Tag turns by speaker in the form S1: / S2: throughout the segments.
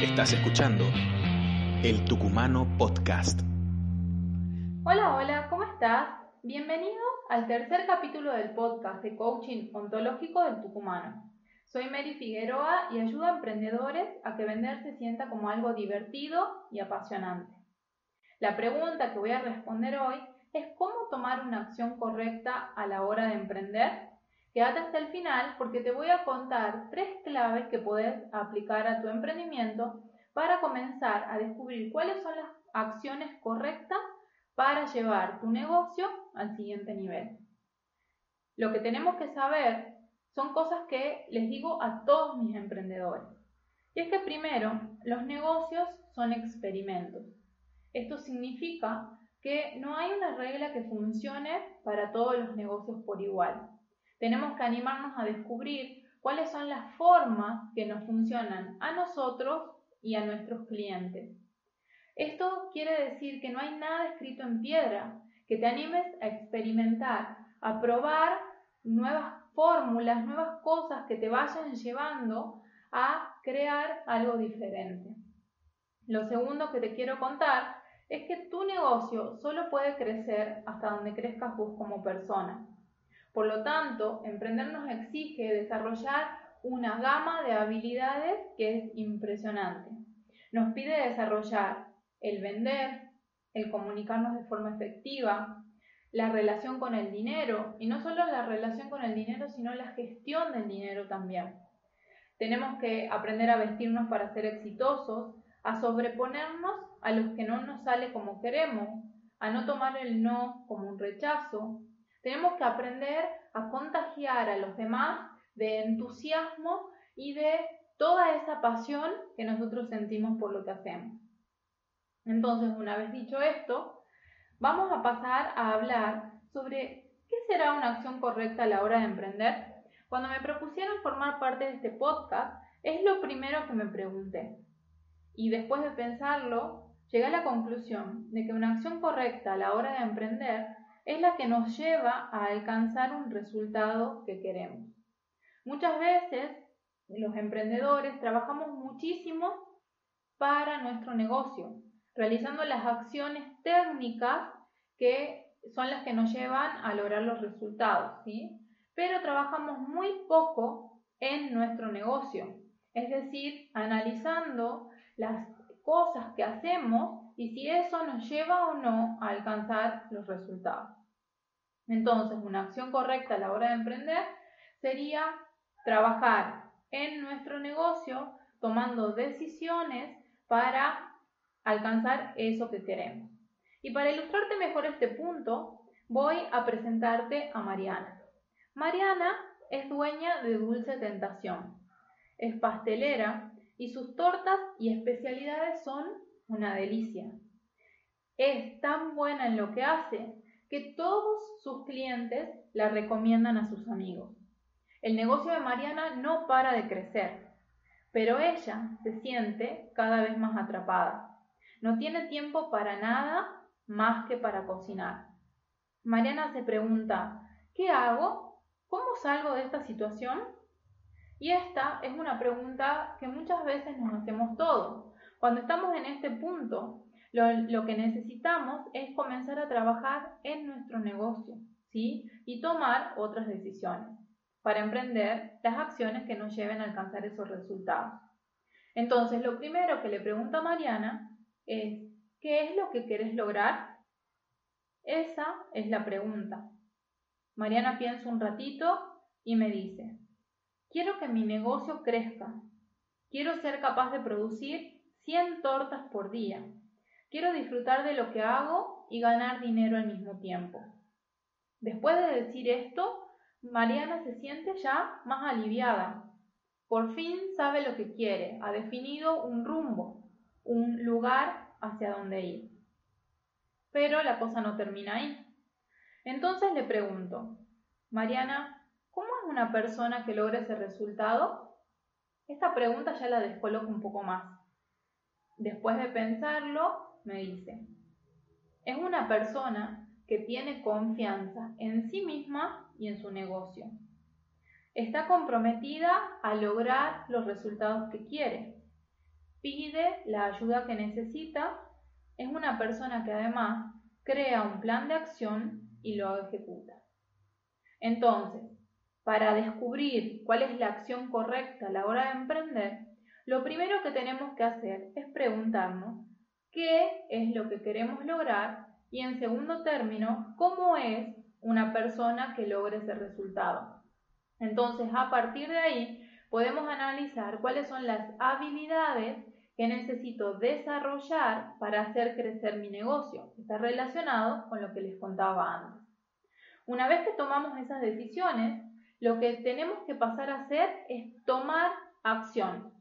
S1: Estás escuchando el Tucumano Podcast.
S2: Hola, hola, ¿cómo estás? Bienvenido al tercer capítulo del podcast de coaching ontológico del Tucumano. Soy Mary Figueroa y ayudo a emprendedores a que vender se sienta como algo divertido y apasionante. La pregunta que voy a responder hoy es cómo tomar una acción correcta a la hora de emprender. Quédate hasta el final porque te voy a contar tres claves que puedes aplicar a tu emprendimiento para comenzar a descubrir cuáles son las acciones correctas para llevar tu negocio al siguiente nivel. Lo que tenemos que saber son cosas que les digo a todos mis emprendedores. Y es que primero, los negocios son experimentos. Esto significa que no hay una regla que funcione para todos los negocios por igual. Tenemos que animarnos a descubrir cuáles son las formas que nos funcionan a nosotros y a nuestros clientes. Esto quiere decir que no hay nada escrito en piedra, que te animes a experimentar, a probar nuevas fórmulas, nuevas cosas que te vayan llevando a crear algo diferente. Lo segundo que te quiero contar es que tu negocio solo puede crecer hasta donde crezcas vos como persona. Por lo tanto, emprender nos exige desarrollar una gama de habilidades que es impresionante. Nos pide desarrollar el vender, el comunicarnos de forma efectiva, la relación con el dinero, y no solo la relación con el dinero, sino la gestión del dinero también. Tenemos que aprender a vestirnos para ser exitosos, a sobreponernos a los que no nos sale como queremos, a no tomar el no como un rechazo. Tenemos que aprender a contagiar a los demás de entusiasmo y de toda esa pasión que nosotros sentimos por lo que hacemos. Entonces, una vez dicho esto, vamos a pasar a hablar sobre qué será una acción correcta a la hora de emprender. Cuando me propusieron formar parte de este podcast, es lo primero que me pregunté. Y después de pensarlo, llegué a la conclusión de que una acción correcta a la hora de emprender es la que nos lleva a alcanzar un resultado que queremos. Muchas veces los emprendedores trabajamos muchísimo para nuestro negocio, realizando las acciones técnicas que son las que nos llevan a lograr los resultados, ¿sí? Pero trabajamos muy poco en nuestro negocio, es decir, analizando las cosas que hacemos y si eso nos lleva o no a alcanzar los resultados. Entonces, una acción correcta a la hora de emprender sería trabajar en nuestro negocio tomando decisiones para alcanzar eso que queremos. Y para ilustrarte mejor este punto, voy a presentarte a Mariana. Mariana es dueña de Dulce Tentación. Es pastelera y sus tortas y especialidades son una delicia. Es tan buena en lo que hace que todos sus clientes la recomiendan a sus amigos. El negocio de Mariana no para de crecer, pero ella se siente cada vez más atrapada. No tiene tiempo para nada más que para cocinar. Mariana se pregunta, ¿qué hago? ¿Cómo salgo de esta situación? Y esta es una pregunta que muchas veces nos hacemos todos. Cuando estamos en este punto, lo, que necesitamos es comenzar a trabajar en nuestro negocio, ¿sí? Y tomar otras decisiones para emprender las acciones que nos lleven a alcanzar esos resultados. Entonces, lo primero que le pregunta Mariana es, ¿qué es lo que quieres lograr? Esa es la pregunta. Mariana piensa un ratito y me dice, quiero que mi negocio crezca. Quiero ser capaz de producir 100 tortas por día. Quiero disfrutar de lo que hago y ganar dinero al mismo tiempo. Después de decir esto, Mariana se siente ya más aliviada. Por fin sabe lo que quiere, ha definido un rumbo un lugar hacia donde ir. Pero la cosa no termina ahí. Entonces le pregunto, Mariana, ¿cómo es una persona que logra ese resultado? Esta pregunta ya la descoloco un poco más. Después de pensarlo, me dice, es una persona que tiene confianza en sí misma y en su negocio. Está comprometida a lograr los resultados que quiere pide la ayuda que necesita, es una persona que además crea un plan de acción y lo ejecuta. Entonces, para descubrir cuál es la acción correcta a la hora de emprender, lo primero que tenemos que hacer es preguntarnos qué es lo que queremos lograr y en segundo término, cómo es una persona que logre ese resultado. Entonces, a partir de ahí, podemos analizar cuáles son las habilidades que necesito desarrollar para hacer crecer mi negocio. Está relacionado con lo que les contaba antes. Una vez que tomamos esas decisiones, lo que tenemos que pasar a hacer es tomar acción,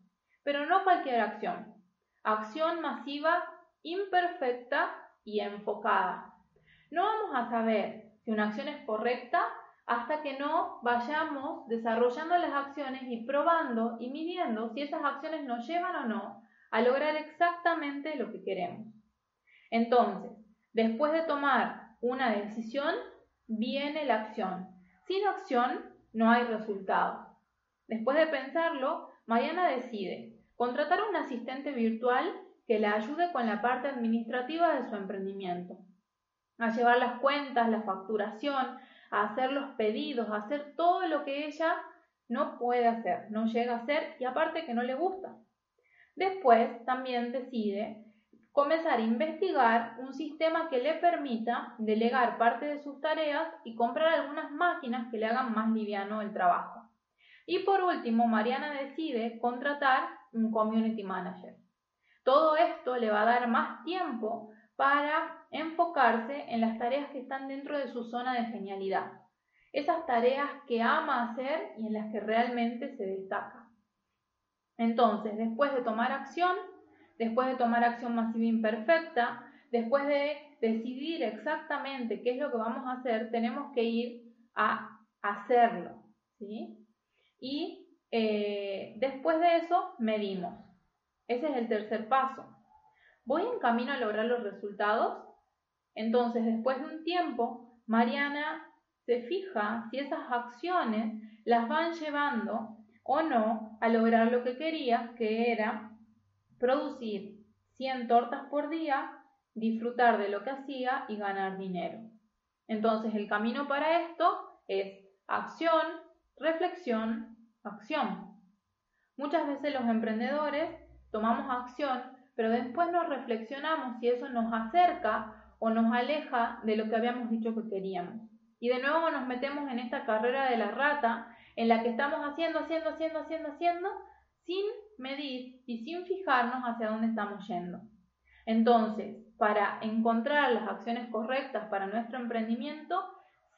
S2: pero no cualquier acción. Acción masiva, imperfecta y enfocada. No vamos a saber si una acción es correcta hasta que no vayamos desarrollando las acciones y probando y midiendo si esas acciones nos llevan o no a lograr exactamente lo que queremos. Entonces, después de tomar una decisión, viene la acción. Sin acción no hay resultado. Después de pensarlo, Mariana decide contratar a un asistente virtual que la ayude con la parte administrativa de su emprendimiento, a llevar las cuentas, la facturación, a hacer los pedidos, a hacer todo lo que ella no puede hacer, no llega a hacer y aparte que no le gusta. Después también decide comenzar a investigar un sistema que le permita delegar parte de sus tareas y comprar algunas máquinas que le hagan más liviano el trabajo. Y por último, Mariana decide contratar un community manager. Todo esto le va a dar más tiempo para enfocarse en las tareas que están dentro de su zona de genialidad, esas tareas que ama hacer y en las que realmente se destaca. Entonces, después de tomar acción, después de tomar acción masiva imperfecta, después de decidir exactamente qué es lo que vamos a hacer, tenemos que ir a hacerlo. ¿sí? Y eh, después de eso, medimos. Ese es el tercer paso. ¿Voy en camino a lograr los resultados? Entonces, después de un tiempo, Mariana se fija si esas acciones las van llevando o no a lograr lo que quería, que era producir 100 tortas por día, disfrutar de lo que hacía y ganar dinero. Entonces el camino para esto es acción, reflexión, acción. Muchas veces los emprendedores tomamos acción, pero después nos reflexionamos si eso nos acerca o nos aleja de lo que habíamos dicho que queríamos. Y de nuevo nos metemos en esta carrera de la rata en la que estamos haciendo, haciendo, haciendo, haciendo, haciendo, sin medir y sin fijarnos hacia dónde estamos yendo. Entonces, para encontrar las acciones correctas para nuestro emprendimiento,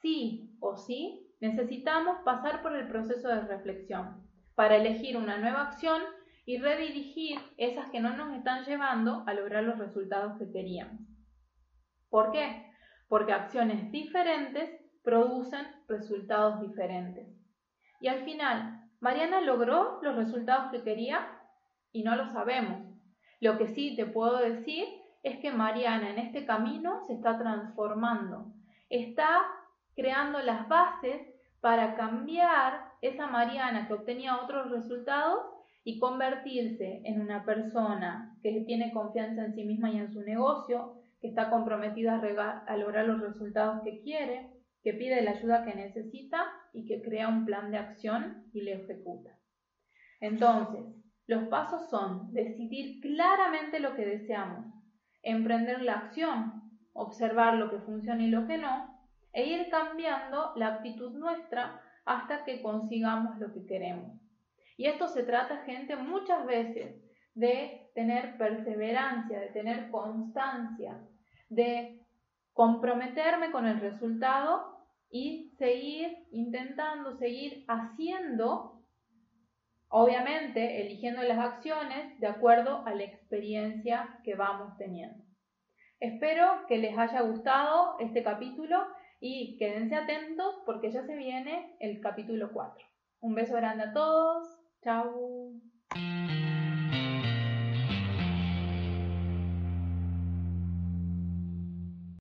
S2: sí o sí necesitamos pasar por el proceso de reflexión para elegir una nueva acción y redirigir esas que no nos están llevando a lograr los resultados que queríamos. ¿Por qué? Porque acciones diferentes producen resultados diferentes. Y al final, Mariana logró los resultados que quería y no lo sabemos. Lo que sí te puedo decir es que Mariana en este camino se está transformando, está creando las bases para cambiar esa Mariana que obtenía otros resultados y convertirse en una persona que tiene confianza en sí misma y en su negocio, que está comprometida a, lograr los resultados que quiere, que pide la ayuda que necesita y que crea un plan de acción y le ejecuta. Entonces, los pasos son decidir claramente lo que deseamos, emprender la acción, observar lo que funciona y lo que no, e ir cambiando la actitud nuestra hasta que consigamos lo que queremos. Y esto se trata, gente, muchas veces de tener perseverancia, de tener constancia, de comprometerme con el resultado y seguir intentando, seguir haciendo, obviamente eligiendo las acciones de acuerdo a la experiencia que vamos teniendo. Espero que les haya gustado este capítulo y quédense atentos porque ya se viene el capítulo 4. Un beso grande a todos. Chao.